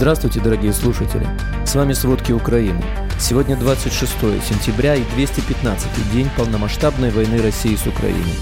Здравствуйте, дорогие слушатели! С вами «Сводки Украины». Сегодня 26 сентября и 215 день полномасштабной войны России с Украиной.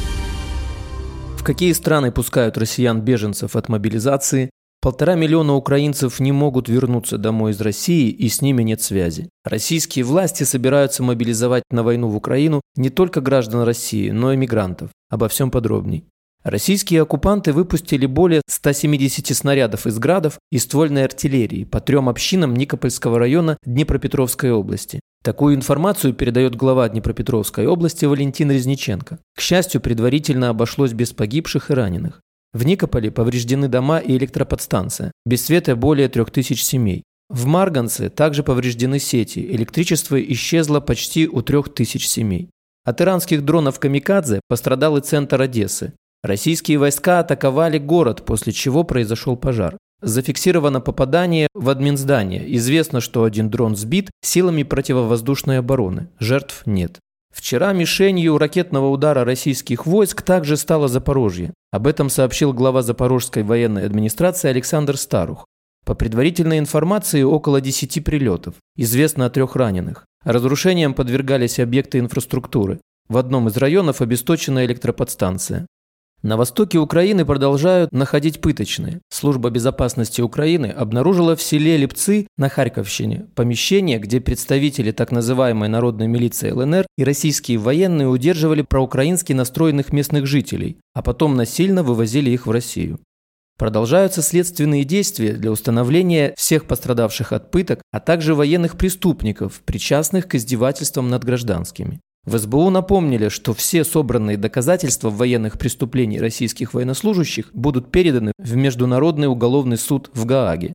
В какие страны пускают россиян-беженцев от мобилизации? Полтора миллиона украинцев не могут вернуться домой из России и с ними нет связи. Российские власти собираются мобилизовать на войну в Украину не только граждан России, но и мигрантов. Обо всем подробней. Российские оккупанты выпустили более 170 снарядов из градов и ствольной артиллерии по трем общинам Никопольского района Днепропетровской области. Такую информацию передает глава Днепропетровской области Валентин Резниченко. К счастью, предварительно обошлось без погибших и раненых. В Никополе повреждены дома и электроподстанция. Без света более 3000 семей. В Марганце также повреждены сети. Электричество исчезло почти у 3000 семей. От иранских дронов «Камикадзе» пострадал и центр Одессы. Российские войска атаковали город, после чего произошел пожар. Зафиксировано попадание в админздание. Известно, что один дрон сбит силами противовоздушной обороны. Жертв нет. Вчера мишенью ракетного удара российских войск также стало Запорожье. Об этом сообщил глава Запорожской военной администрации Александр Старух. По предварительной информации, около 10 прилетов. Известно о трех раненых. Разрушением подвергались объекты инфраструктуры. В одном из районов обесточена электроподстанция. На востоке Украины продолжают находить пыточные. Служба безопасности Украины обнаружила в селе Лепцы на Харьковщине помещение, где представители так называемой народной милиции ЛНР и российские военные удерживали проукраински настроенных местных жителей, а потом насильно вывозили их в Россию. Продолжаются следственные действия для установления всех пострадавших от пыток, а также военных преступников, причастных к издевательствам над гражданскими. В СБУ напомнили, что все собранные доказательства военных преступлений российских военнослужащих будут переданы в Международный уголовный суд в Гааге.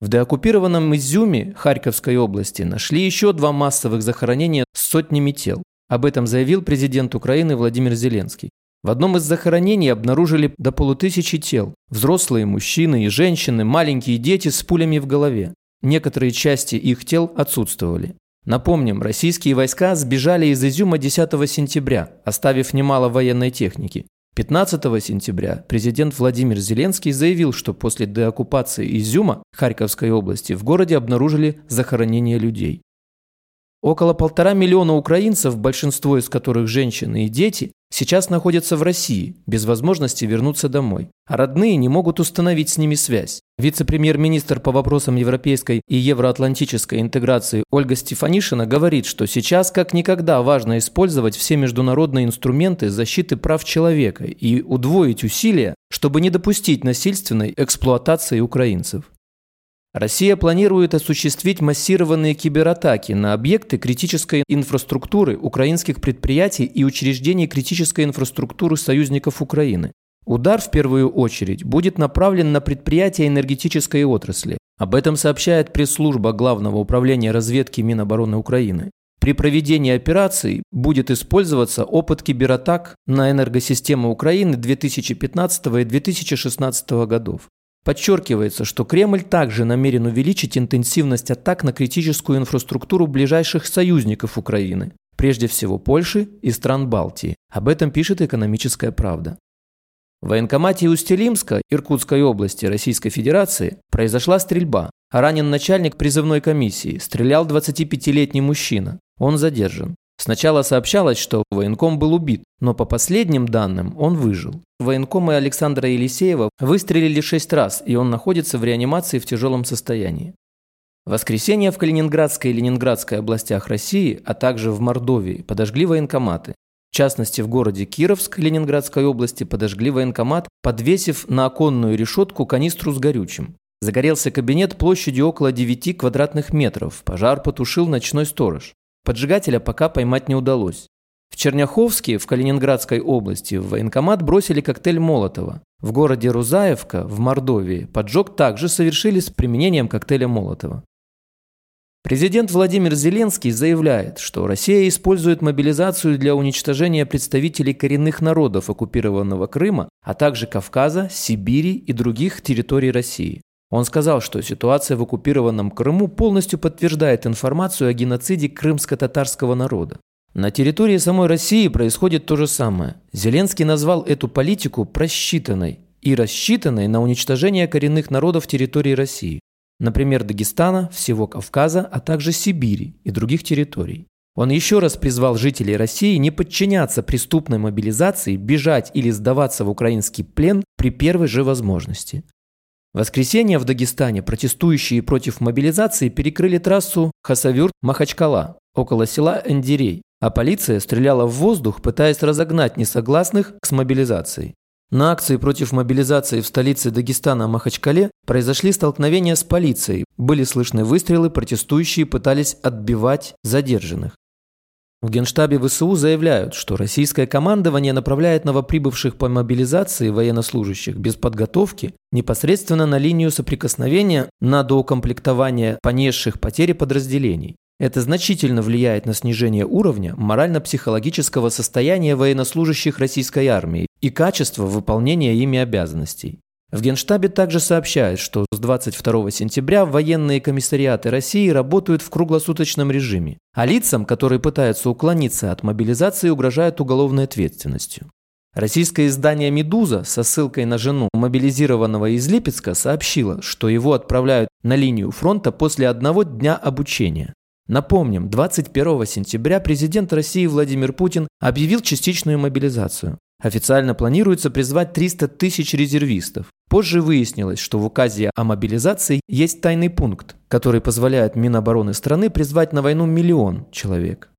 В деоккупированном Изюме Харьковской области нашли еще два массовых захоронения с сотнями тел. Об этом заявил президент Украины Владимир Зеленский. В одном из захоронений обнаружили до полутысячи тел. Взрослые мужчины и женщины, маленькие дети с пулями в голове. Некоторые части их тел отсутствовали. Напомним, российские войска сбежали из Изюма 10 сентября, оставив немало военной техники. 15 сентября президент Владимир Зеленский заявил, что после деоккупации Изюма Харьковской области в городе обнаружили захоронение людей. Около полтора миллиона украинцев, большинство из которых женщины и дети, сейчас находятся в России, без возможности вернуться домой. А родные не могут установить с ними связь. Вице-премьер-министр по вопросам европейской и евроатлантической интеграции Ольга Стефанишина говорит, что сейчас как никогда важно использовать все международные инструменты защиты прав человека и удвоить усилия, чтобы не допустить насильственной эксплуатации украинцев. Россия планирует осуществить массированные кибератаки на объекты критической инфраструктуры украинских предприятий и учреждений критической инфраструктуры союзников Украины. Удар в первую очередь будет направлен на предприятия энергетической отрасли. Об этом сообщает пресс-служба Главного управления разведки Минобороны Украины. При проведении операции будет использоваться опыт кибератак на энергосистемы Украины 2015 и 2016 годов. Подчеркивается, что Кремль также намерен увеличить интенсивность атак на критическую инфраструктуру ближайших союзников Украины, прежде всего Польши и стран Балтии. Об этом пишет «Экономическая правда». В военкомате Устилимска Иркутской области Российской Федерации произошла стрельба. Ранен начальник призывной комиссии, стрелял 25-летний мужчина. Он задержан. Сначала сообщалось, что военком был убит, но по последним данным он выжил. Военкомы Александра Елисеева выстрелили шесть раз, и он находится в реанимации в тяжелом состоянии. Воскресенье в Калининградской и Ленинградской областях России, а также в Мордовии подожгли военкоматы. В частности, в городе Кировск Ленинградской области подожгли военкомат, подвесив на оконную решетку канистру с горючим. Загорелся кабинет площадью около 9 квадратных метров. Пожар потушил ночной сторож. Поджигателя пока поймать не удалось. В Черняховске, в Калининградской области, в военкомат бросили коктейль Молотова. В городе Рузаевка, в Мордовии, поджог также совершили с применением коктейля Молотова. Президент Владимир Зеленский заявляет, что Россия использует мобилизацию для уничтожения представителей коренных народов оккупированного Крыма, а также Кавказа, Сибири и других территорий России. Он сказал, что ситуация в оккупированном Крыму полностью подтверждает информацию о геноциде крымско-татарского народа. На территории самой России происходит то же самое. Зеленский назвал эту политику просчитанной и рассчитанной на уничтожение коренных народов территории России. например, Дагестана, всего Кавказа, а также Сибири и других территорий. Он еще раз призвал жителей России не подчиняться преступной мобилизации, бежать или сдаваться в украинский плен при первой же возможности. В воскресенье в Дагестане протестующие против мобилизации перекрыли трассу Хасавюрт-Махачкала около села Эндирей, а полиция стреляла в воздух, пытаясь разогнать несогласных с мобилизацией. На акции против мобилизации в столице Дагестана Махачкале произошли столкновения с полицией, были слышны выстрелы, протестующие пытались отбивать задержанных. В Генштабе ВСУ заявляют, что российское командование направляет новоприбывших по мобилизации военнослужащих без подготовки непосредственно на линию соприкосновения на доукомплектование понесших потери подразделений. Это значительно влияет на снижение уровня морально-психологического состояния военнослужащих российской армии и качества выполнения ими обязанностей. В Генштабе также сообщают, что с 22 сентября военные комиссариаты России работают в круглосуточном режиме, а лицам, которые пытаются уклониться от мобилизации, угрожают уголовной ответственностью. Российское издание «Медуза» со ссылкой на жену мобилизированного из Липецка сообщило, что его отправляют на линию фронта после одного дня обучения. Напомним, 21 сентября президент России Владимир Путин объявил частичную мобилизацию. Официально планируется призвать 300 тысяч резервистов. Позже выяснилось, что в указе о мобилизации есть тайный пункт, который позволяет Минобороны страны призвать на войну миллион человек.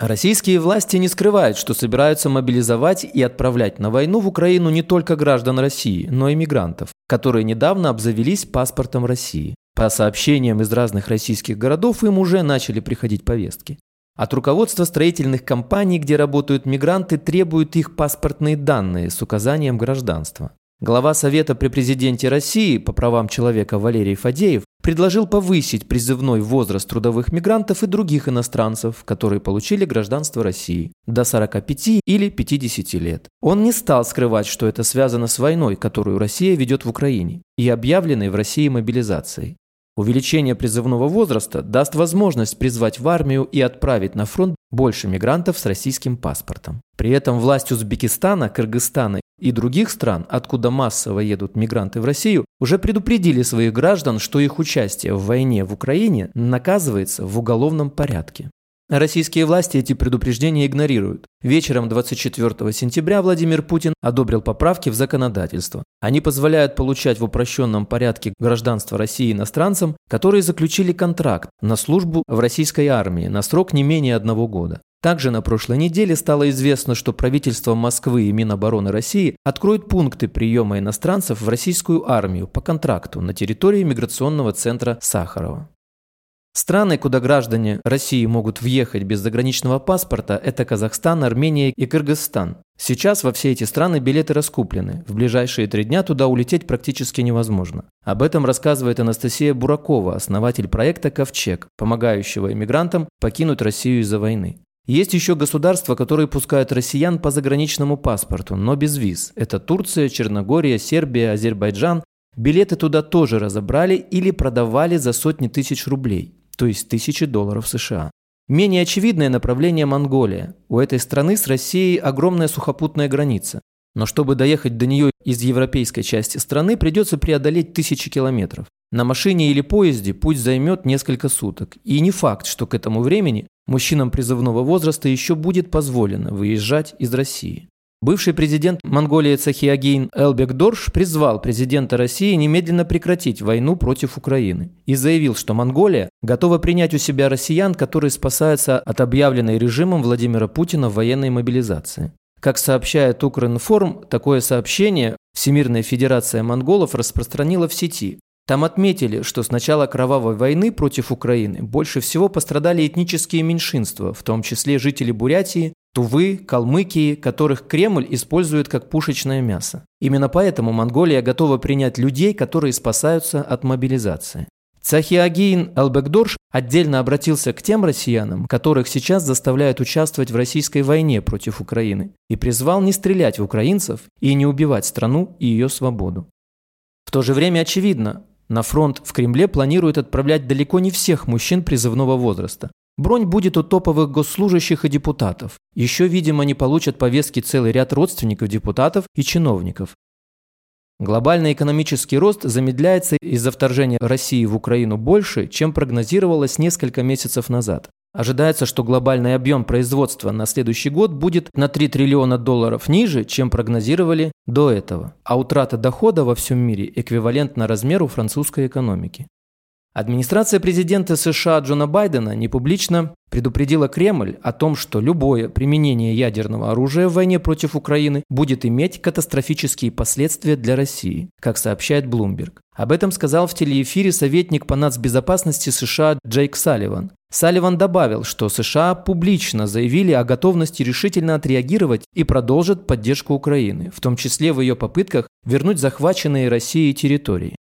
Российские власти не скрывают, что собираются мобилизовать и отправлять на войну в Украину не только граждан России, но и мигрантов, которые недавно обзавелись паспортом России. По сообщениям из разных российских городов им уже начали приходить повестки. От руководства строительных компаний, где работают мигранты, требуют их паспортные данные с указанием гражданства. Глава Совета при президенте России по правам человека Валерий Фадеев предложил повысить призывной возраст трудовых мигрантов и других иностранцев, которые получили гражданство России, до 45 или 50 лет. Он не стал скрывать, что это связано с войной, которую Россия ведет в Украине, и объявленной в России мобилизацией. Увеличение призывного возраста даст возможность призвать в армию и отправить на фронт больше мигрантов с российским паспортом. При этом власть Узбекистана, Кыргызстана и других стран, откуда массово едут мигранты в Россию, уже предупредили своих граждан, что их участие в войне в Украине наказывается в уголовном порядке. Российские власти эти предупреждения игнорируют. Вечером 24 сентября Владимир Путин одобрил поправки в законодательство. Они позволяют получать в упрощенном порядке гражданство России иностранцам, которые заключили контракт на службу в российской армии на срок не менее одного года. Также на прошлой неделе стало известно, что правительство Москвы и Минобороны России откроют пункты приема иностранцев в российскую армию по контракту на территории миграционного центра Сахарова. Страны, куда граждане России могут въехать без заграничного паспорта, это Казахстан, Армения и Кыргызстан. Сейчас во все эти страны билеты раскуплены. В ближайшие три дня туда улететь практически невозможно. Об этом рассказывает Анастасия Буракова, основатель проекта «Ковчег», помогающего иммигрантам покинуть Россию из-за войны. Есть еще государства, которые пускают россиян по заграничному паспорту, но без виз. Это Турция, Черногория, Сербия, Азербайджан. Билеты туда тоже разобрали или продавали за сотни тысяч рублей то есть тысячи долларов США. Менее очевидное направление Монголия. У этой страны с Россией огромная сухопутная граница. Но чтобы доехать до нее из европейской части страны, придется преодолеть тысячи километров. На машине или поезде путь займет несколько суток. И не факт, что к этому времени мужчинам призывного возраста еще будет позволено выезжать из России. Бывший президент Монголии Цахиагин Элбек Дорш призвал президента России немедленно прекратить войну против Украины и заявил, что Монголия готова принять у себя россиян, которые спасаются от объявленной режимом Владимира Путина военной мобилизации. Как сообщает Укринформ, такое сообщение Всемирная Федерация Монголов распространила в сети. Там отметили, что с начала кровавой войны против Украины больше всего пострадали этнические меньшинства, в том числе жители Бурятии, Тувы, Калмыкии, которых Кремль использует как пушечное мясо. Именно поэтому Монголия готова принять людей, которые спасаются от мобилизации. Цахиагин Элбекдорш отдельно обратился к тем россиянам, которых сейчас заставляют участвовать в российской войне против Украины, и призвал не стрелять в украинцев и не убивать страну и ее свободу. В то же время очевидно, на фронт в Кремле планируют отправлять далеко не всех мужчин призывного возраста, Бронь будет у топовых госслужащих и депутатов. Еще, видимо, не получат повестки целый ряд родственников депутатов и чиновников. Глобальный экономический рост замедляется из-за вторжения России в Украину больше, чем прогнозировалось несколько месяцев назад. Ожидается, что глобальный объем производства на следующий год будет на 3 триллиона долларов ниже, чем прогнозировали до этого, а утрата дохода во всем мире эквивалентна размеру французской экономики. Администрация президента США Джона Байдена непублично предупредила Кремль о том, что любое применение ядерного оружия в войне против Украины будет иметь катастрофические последствия для России, как сообщает Bloomberg. Об этом сказал в телеэфире советник по нацбезопасности США Джейк Салливан. Салливан добавил, что США публично заявили о готовности решительно отреагировать и продолжат поддержку Украины, в том числе в ее попытках вернуть захваченные Россией территории.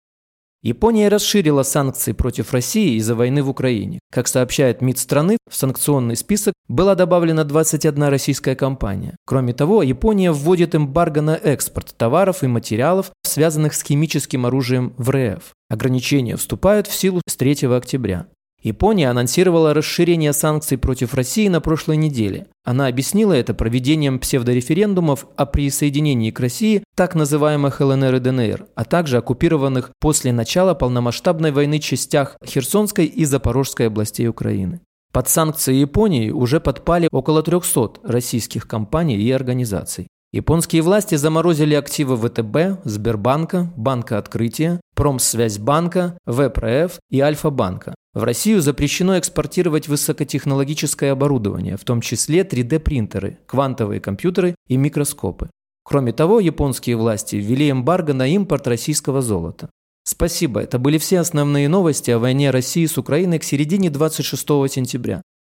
Япония расширила санкции против России из-за войны в Украине. Как сообщает МИД страны, в санкционный список была добавлена 21 российская компания. Кроме того, Япония вводит эмбарго на экспорт товаров и материалов, связанных с химическим оружием в РФ. Ограничения вступают в силу с 3 октября. Япония анонсировала расширение санкций против России на прошлой неделе. Она объяснила это проведением псевдореферендумов о присоединении к России так называемых ЛНР и ДНР, а также оккупированных после начала полномасштабной войны частях Херсонской и Запорожской областей Украины. Под санкции Японии уже подпали около 300 российских компаний и организаций. Японские власти заморозили активы ВТБ, Сбербанка, Банка Открытия, Промсвязьбанка, ВПРФ и Альфа-банка. В Россию запрещено экспортировать высокотехнологическое оборудование, в том числе 3D-принтеры, квантовые компьютеры и микроскопы. Кроме того, японские власти ввели эмбарго на импорт российского золота. Спасибо, это были все основные новости о войне России с Украиной к середине 26 сентября.